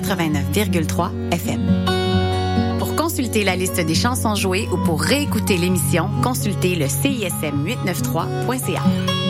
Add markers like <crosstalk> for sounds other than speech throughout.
89,3 FM. Pour consulter la liste des chansons jouées ou pour réécouter l'émission, consultez le CISM 893.ca.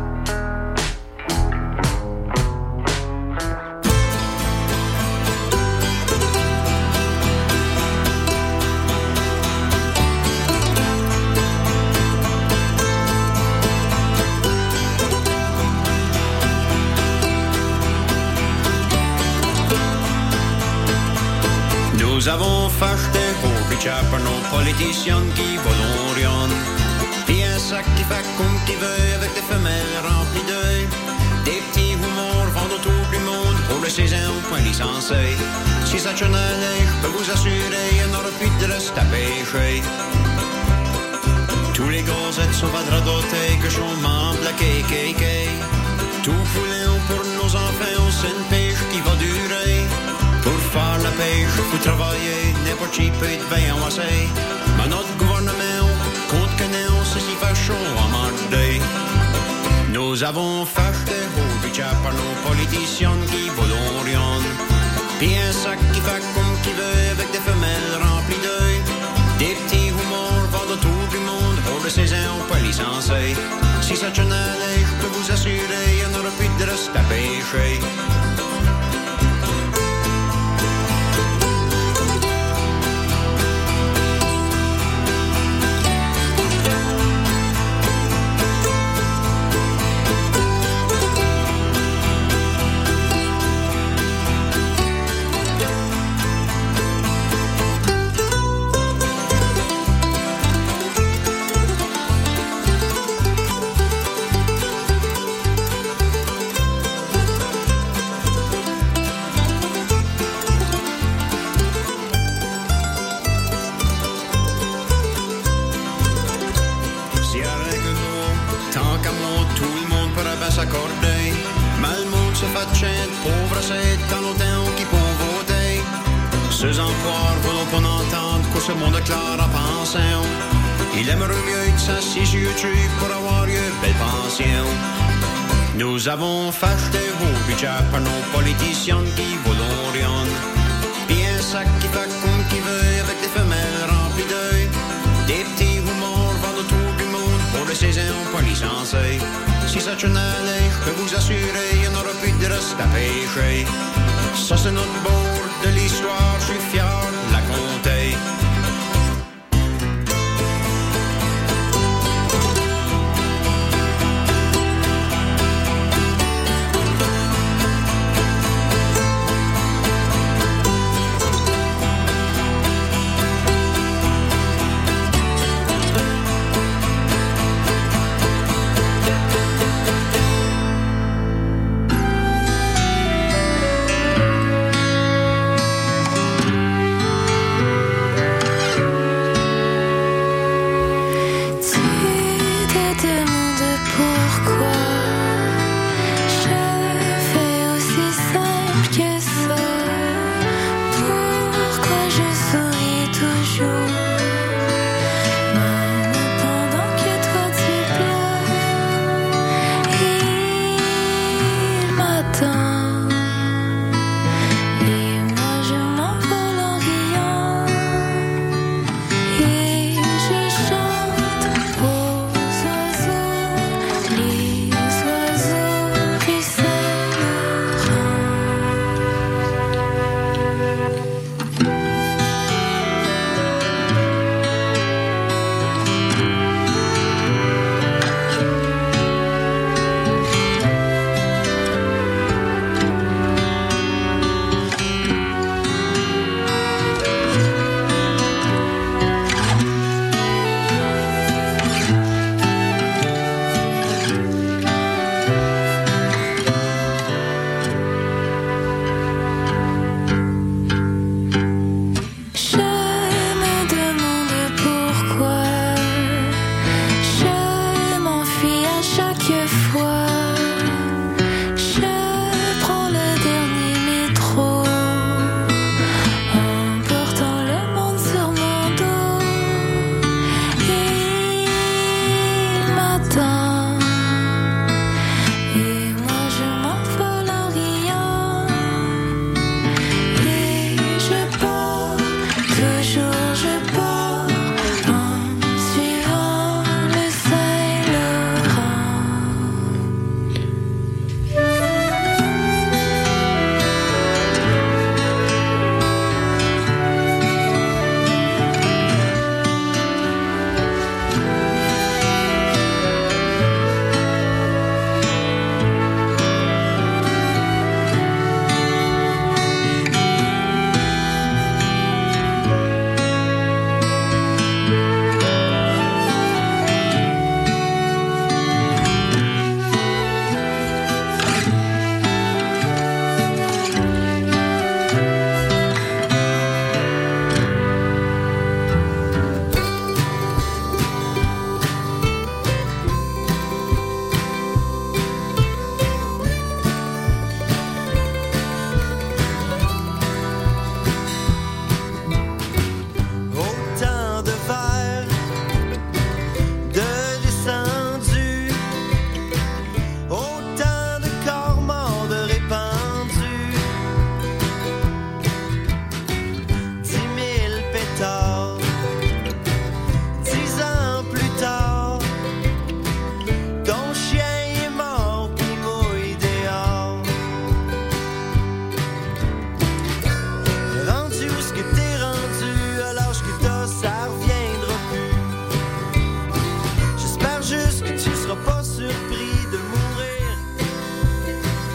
politiciens qui volent rien. Puis un sac qui fait comme qui veut avec des femelles remplies d'œil. Des petits humours vendent autour du monde pour le saison point licencié. Si ça tient je peux vous assurer, il n'y aura plus de reste à pêcher. Tous les gonzettes sont pas dotés que membres de la. Tout foulé pour nos enfants, c'est une pêche qui va durer. Faut travailler, n'importe qui peut être bien amassé. Mais notre gouvernement compte que nous, c'est si fâchons à manger. Nous avons fâché au budget par nos politiciens qui volent rien. Puis un sac qui fait comme qui veut avec des femelles remplies d'œil. Des petits humours vendent autour du monde pour le saison pas licencié. Si ça tient je peux vous assurer, il n'y aura plus de reste à pêcher. Ceux en croire voulons qu'on entende que ce monde clair à penser. Il aimerait mieux être ça si YouTube pour avoir une belle pension. Nous avons fâché vos budgets par nos politiciens qui voulont rien. Bien ça qui fait comme qui veut avec des femelles remplies d'œil. Des petits humours vendent autour du monde pour le saison pas licencié. Si ça tient je peux vous assurer, il n'y aura plus de reste à pêcher. Ça c'est notre bord de l'histoire, je suis fier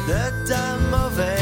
the time of it.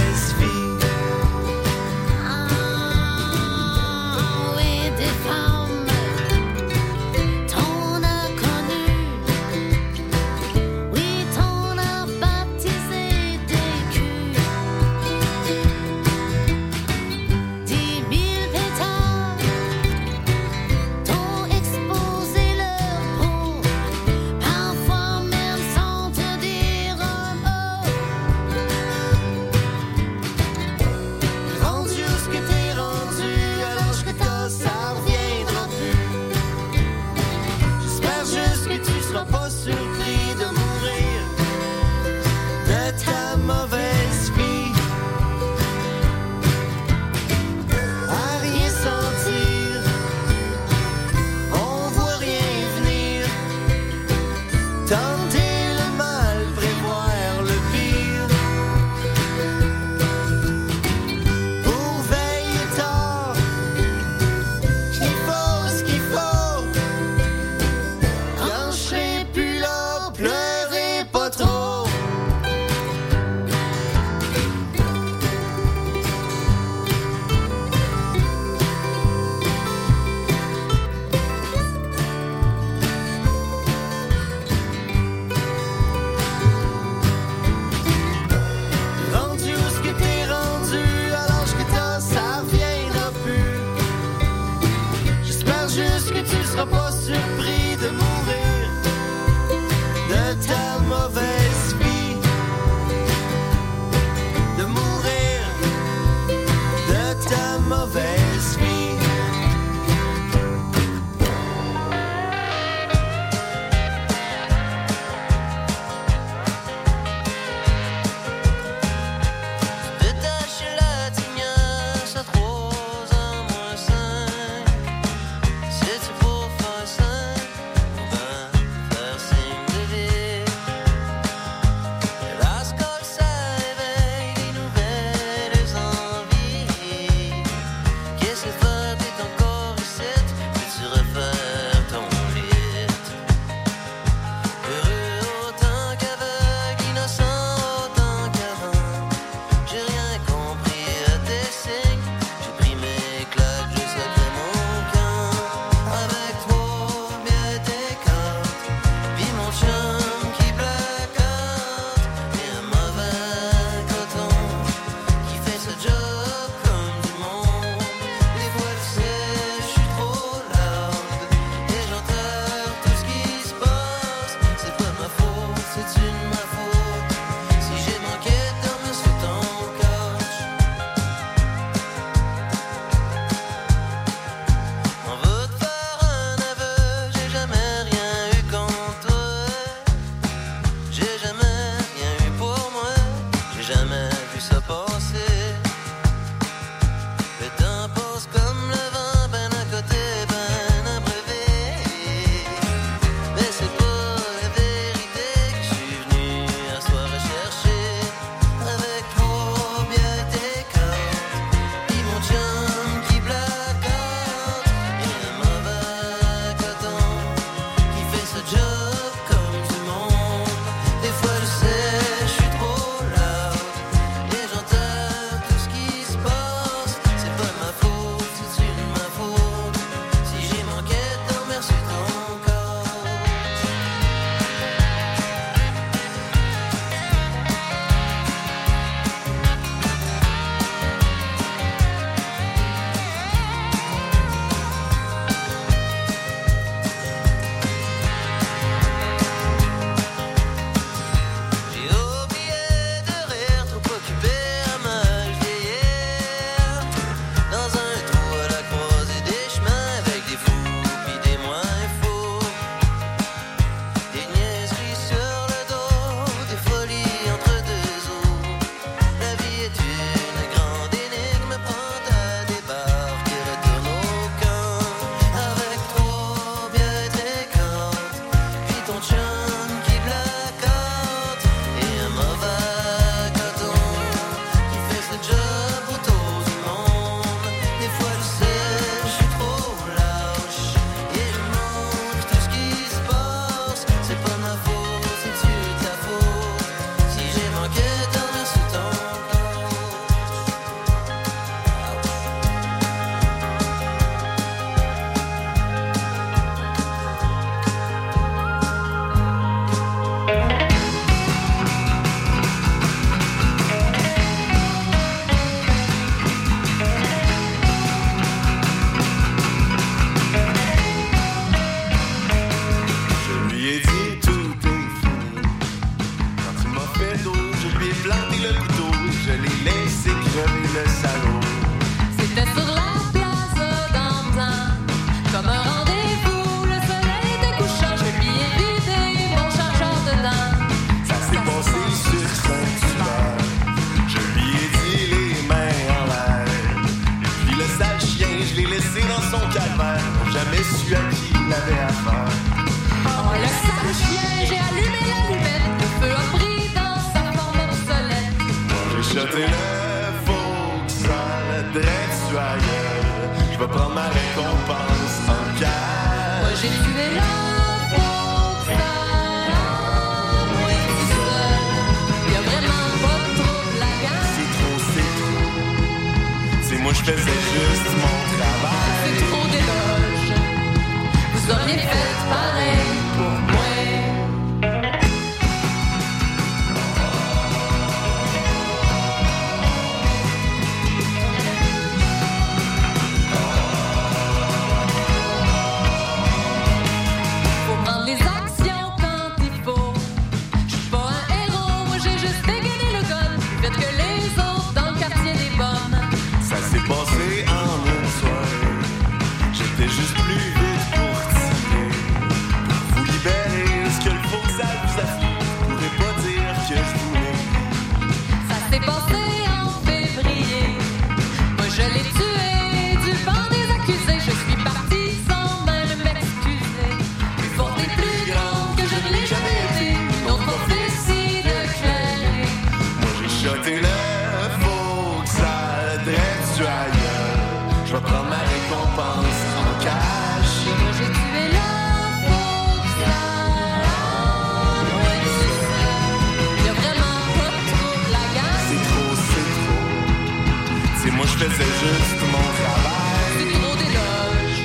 juste mon travail. C'est des gros déloges.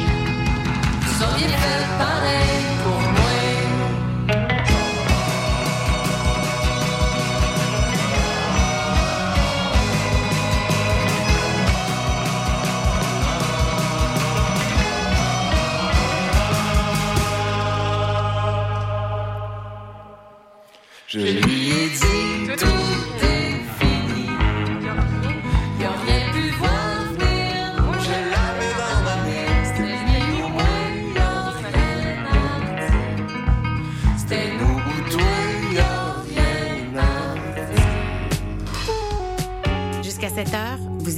Vous auriez fait pareil pour moi. Je...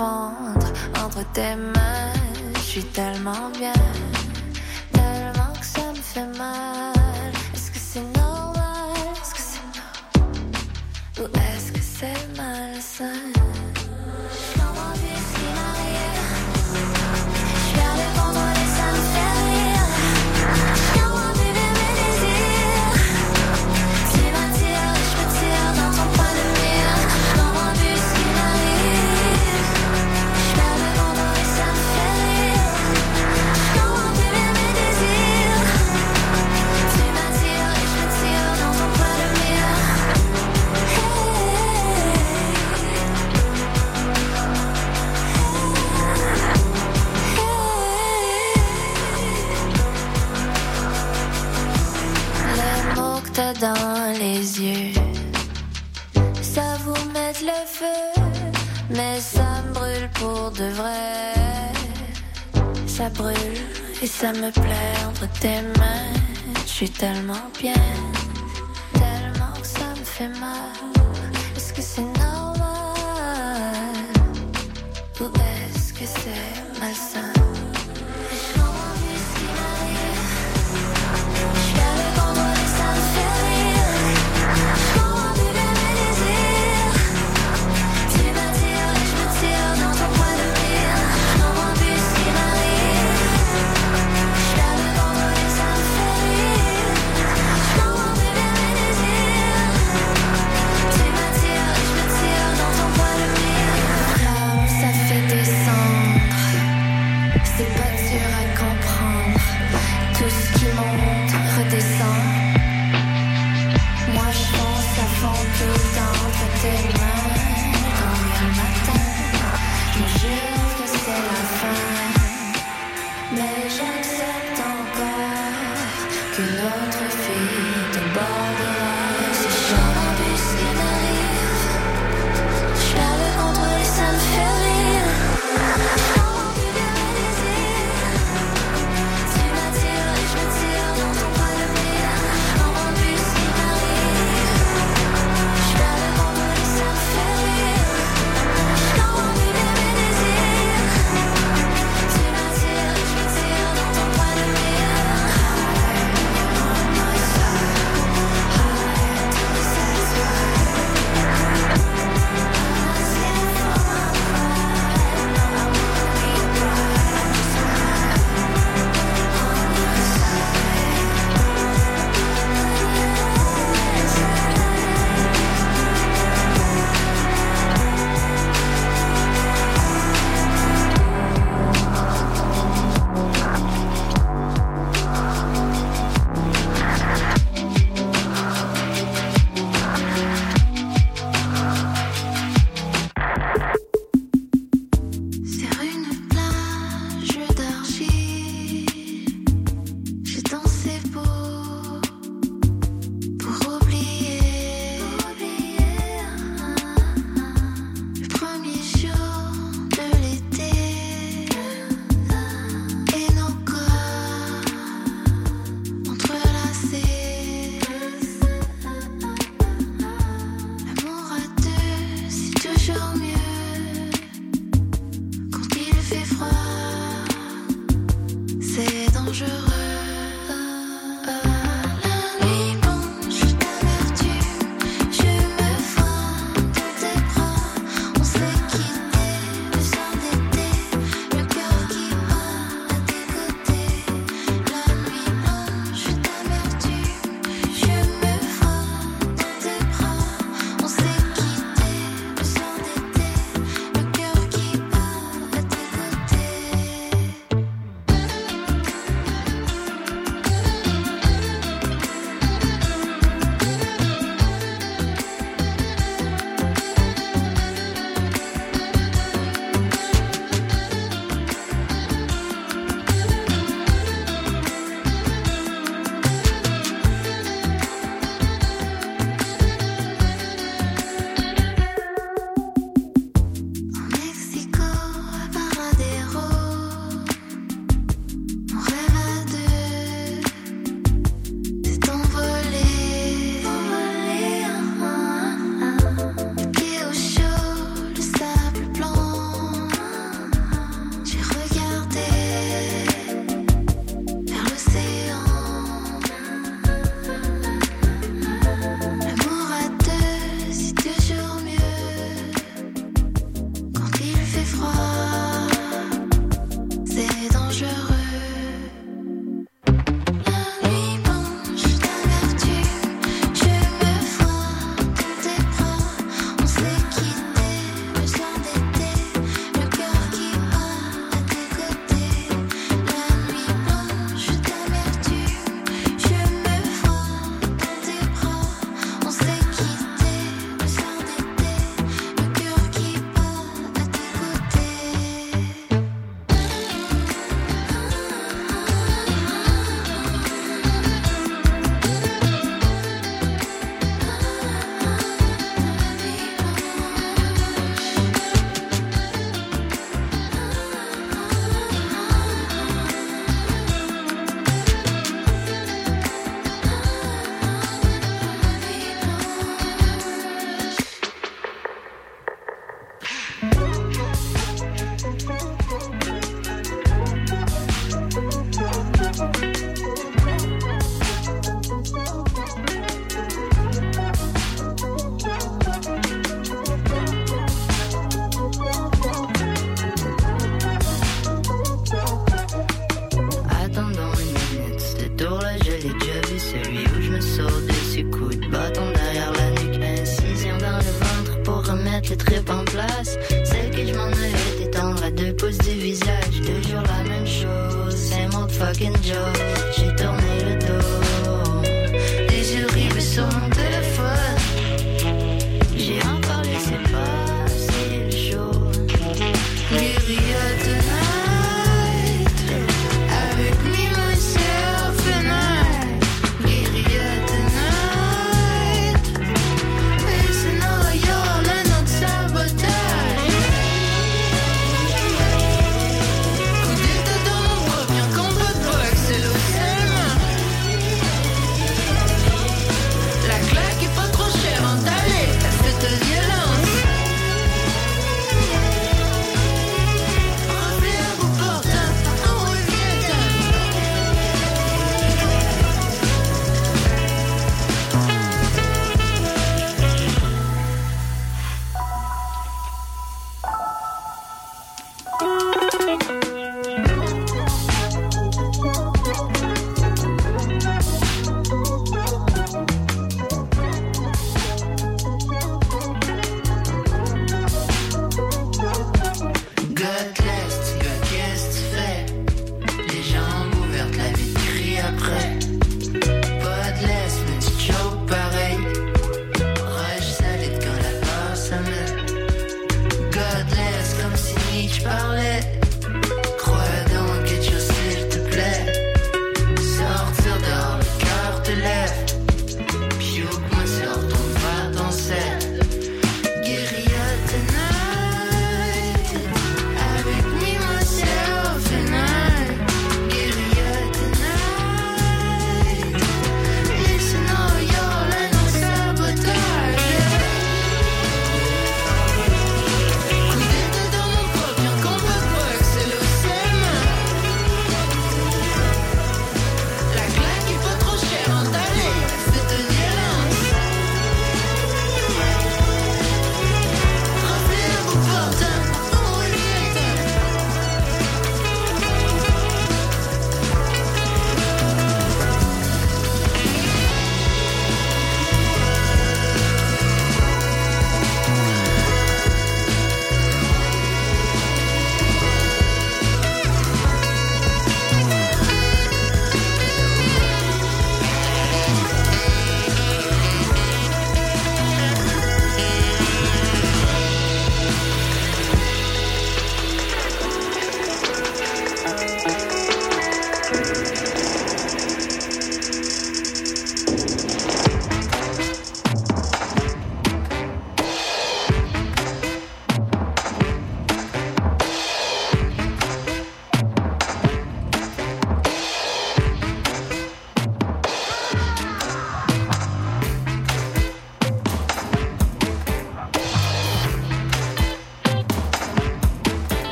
entre tes mains. Je suis tellement bien. Je suis tellement bien.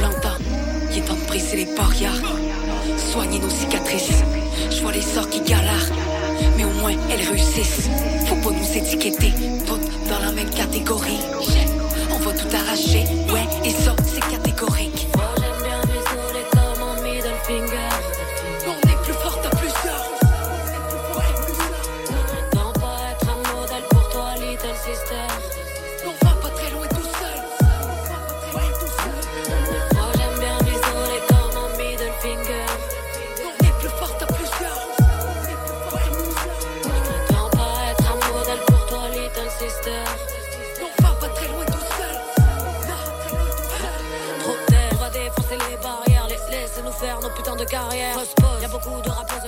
l'entends. Il est de briser les barrières. Soigner nos cicatrices. Je vois les sorts qui galèrent. Mais au moins, elles réussissent. Faut pas nous étiqueter. Toutes dans la même catégorie. On va tout arracher. Ouais, et ça, c'est catégorique. Beaucoup de rappeurs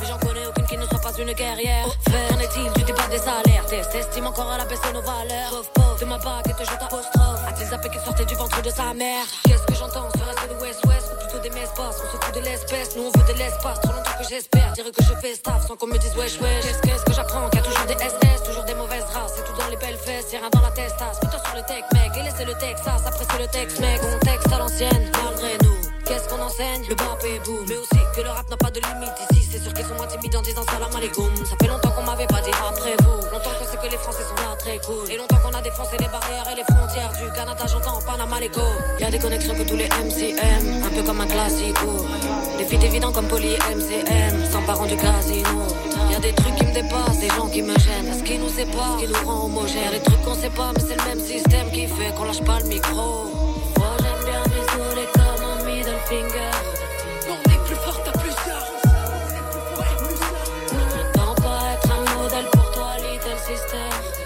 mais j'en connais aucune qui ne soit pas une guerrière. Qu'en est-il du débat des salaires T'estimes encore à la baisse nos valeurs. Vof de ma bague et te jette apostrophe. A-t-il zappé qui sortait du ventre de sa mère? Qu'est-ce que j'entends? Serait-ce de l'Ouest-Ouest ou plutôt des messes-passes On se fout de l'espèce, nous on veut de l'espace. Trop longtemps que j'espère, dire que je fais staff sans qu'on me dise wesh wesh. Qu'est-ce qu'est-ce que j'apprends? Qu'il y a toujours des SS, toujours des mauvaises races. C'est tout dans les belles fesses, rien dans la testasse. Putain sur le tech mec, et laissez le Texas, après c'est le texte mec. Contexte à l'ancienne, malgré nous. Qu'est-ce qu'on enseigne? Le bap et boom. Mais aussi que le rap n'a pas de limite ici. C'est sûr qu'ils sont moins timides en disant salam alaikum. Ça fait longtemps qu'on m'avait pas dit après vous. Longtemps qu'on sait que les Français sont là très cool. Et longtemps qu'on a défoncé les barrières et les frontières du Canada, j'entends Panama l'écho. Y a des connexions que tous les MCM, un peu comme un classico. Des feats évidents comme Poly MCM, sans parents du casino. Y a des trucs qui me dépassent, des gens qui me gênent. Ce qui nous sépare, ce qui nous rend homogènes. Les trucs qu'on sait pas, mais c'est le même système qui fait qu'on lâche pas le micro. Finger. On est plus fort à plusieurs. Non pas être un modèle pour toi, little sister.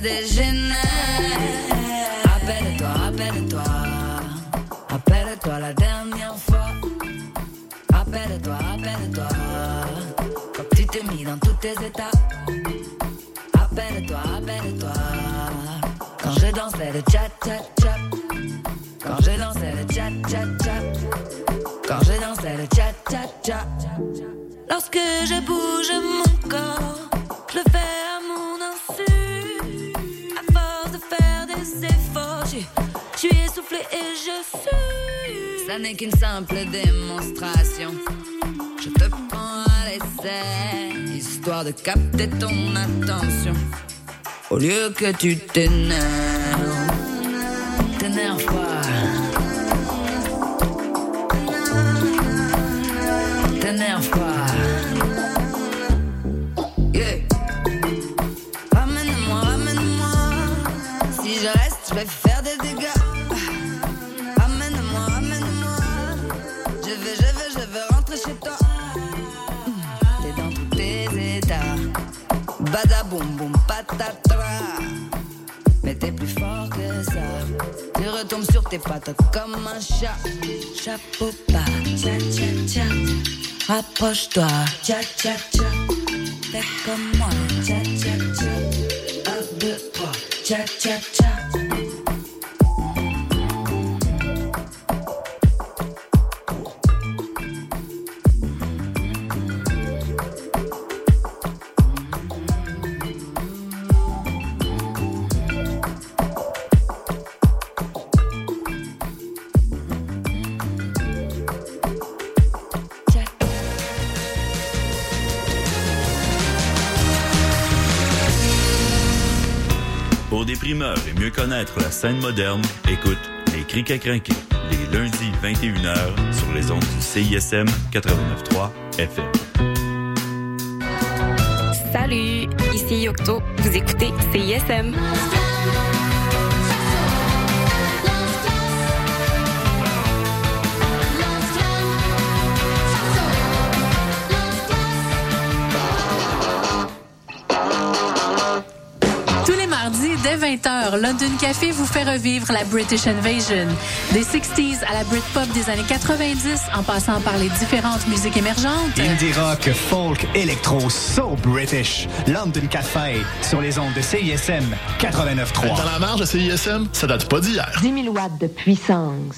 Que que tu t'énerves, t'énerve pas. T'énerve pas. Badaboum, boum, patatra. Mais t'es plus fort que ça. Tu retombes sur tes pattes comme un chat. Chapeau pas, tcha tcha tcha. Rapproche-toi, tcha tcha tcha. Fais comme moi, tcha tcha tcha. Un, deux, trois, tcha tcha tcha. Connaître la scène moderne, écoute Les Crics à crinquer, les lundis 21h sur les ondes du CISM 89.3 FM. Salut, ici Yocto. Vous écoutez CISM. 20h, London Café vous fait revivre la British Invasion. Des 60s à la Britpop des années 90, en passant par les différentes musiques émergentes. Indie rock, folk, électro, so British. London Café, sur les ondes de CISM 89.3. Dans la marge de CISM, ça date pas d'hier. 10 000 watts de puissance.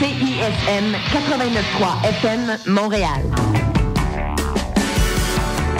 CISM 89.3 FM, Montréal.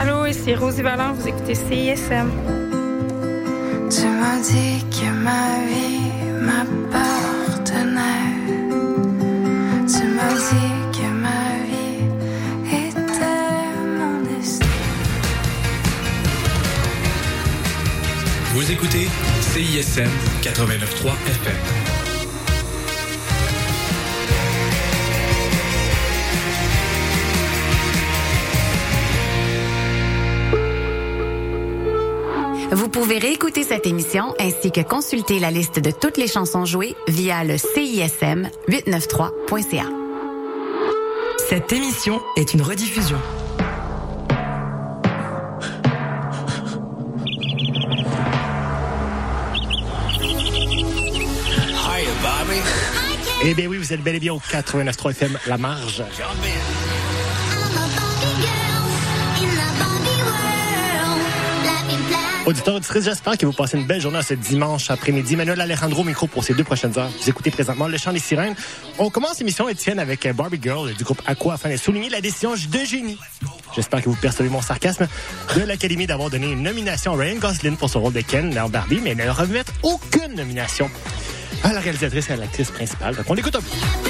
Allô, ici Rosie Vallant, vous écoutez CISM. Tu m'as dit que ma vie m'appartenait. Tu m'as dit que ma vie était mon destin. Vous écoutez CISM 89.3 FM. Vous pouvez réécouter cette émission ainsi que consulter la liste de toutes les chansons jouées via le CISM 893.ca. Cette émission est une rediffusion. Hi, Bobby. Eh bien oui, vous êtes bel et bien au 89.3 FM La Marge. Auditeurs, auditrices, j'espère que vous passez une belle journée ce dimanche après-midi. Manuel Alejandro, micro pour ces deux prochaines heures. Vous écoutez présentement Le Chant des Sirènes. On commence l'émission, Étienne, avec euh, Barbie Girl du groupe Aqua afin de souligner la décision de génie. J'espère que vous percevez mon sarcasme de l'Académie d'avoir donné une nomination à Ryan Gosling pour son rôle de Ken dans Barbie, mais ne remettre aucune nomination à la réalisatrice et à l'actrice principale. Donc on l'écoute un peu.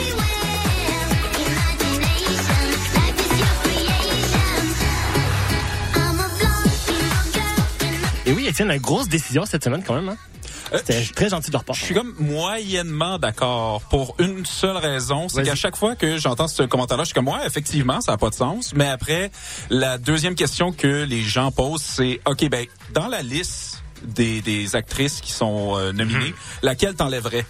Et oui, Étienne, une grosse décision cette semaine quand même. Hein? C'était très gentil de leur part. Je suis comme moyennement d'accord pour une seule raison, c'est qu'à chaque fois que j'entends ce commentaire-là, je suis comme ouais, effectivement, ça n'a pas de sens. Mais après, la deuxième question que les gens posent, c'est ok, ben dans la liste des, des actrices qui sont euh, nominées, laquelle t'enlèverais?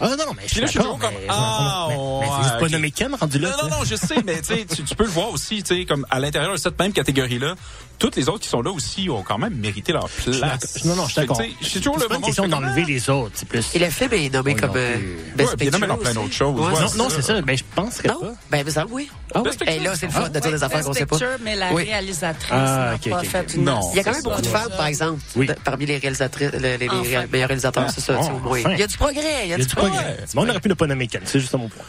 Ah non, mais je suis là, je toujours comme, mais- ah, <laughs> mais- mais c'est pas nommé Ken rendu là. Non, non, non, je sais, mais tu tu tu peux le voir aussi, tu sais, comme à l'intérieur de cette même catégorie-là, toutes les autres qui sont là aussi ont quand même mérité leur place. Non, non, je suis d'accord. Que, C'est toujours le pas une moment question d'enlever les autres. C'est plus. Et le film est nommé comme euh. Best Ouais, puis il est nommé plein d'autres choses. Ouais, Ouais, Non, c'est non, ça. c'est ça. Ben, je penserais Non? pas. Ben, semble, oui. Ah oui? Et là, c'est le fun de dire des affaires qu'on sait pas. Picture, mais la réalisatrice Ah, n'a ok, pas fait une Non. Il y a quand même beaucoup de ça. femmes, par exemple, parmi les réalisatrices, les, Enfin. meilleurs réalisateurs, c'est ça. Ah, c'est au moins. Il y a du progrès, il y a du progrès. Mais on aurait pu ne pas nommer Ken. C'est juste ça mon point.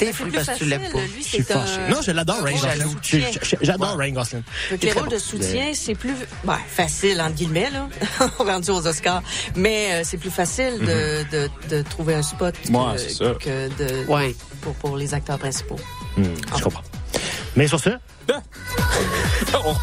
T'es C'est fou plus parce que tu l'aimes pas. facile, lui, Je suis c'est fâché. un- Non, je l'adore, Ryan Gosling. J'adore Ryan Gosling. Donc, les rôles de soutien, c'est plus facile, entre guillemets, là, <laughs> rendu aux Oscars. Mais euh, c'est plus facile de, de, de trouver un spot que, de, Ouais. pour, pour les acteurs principaux. Hmm, Je comprends. Mais sur ce, On <laughs>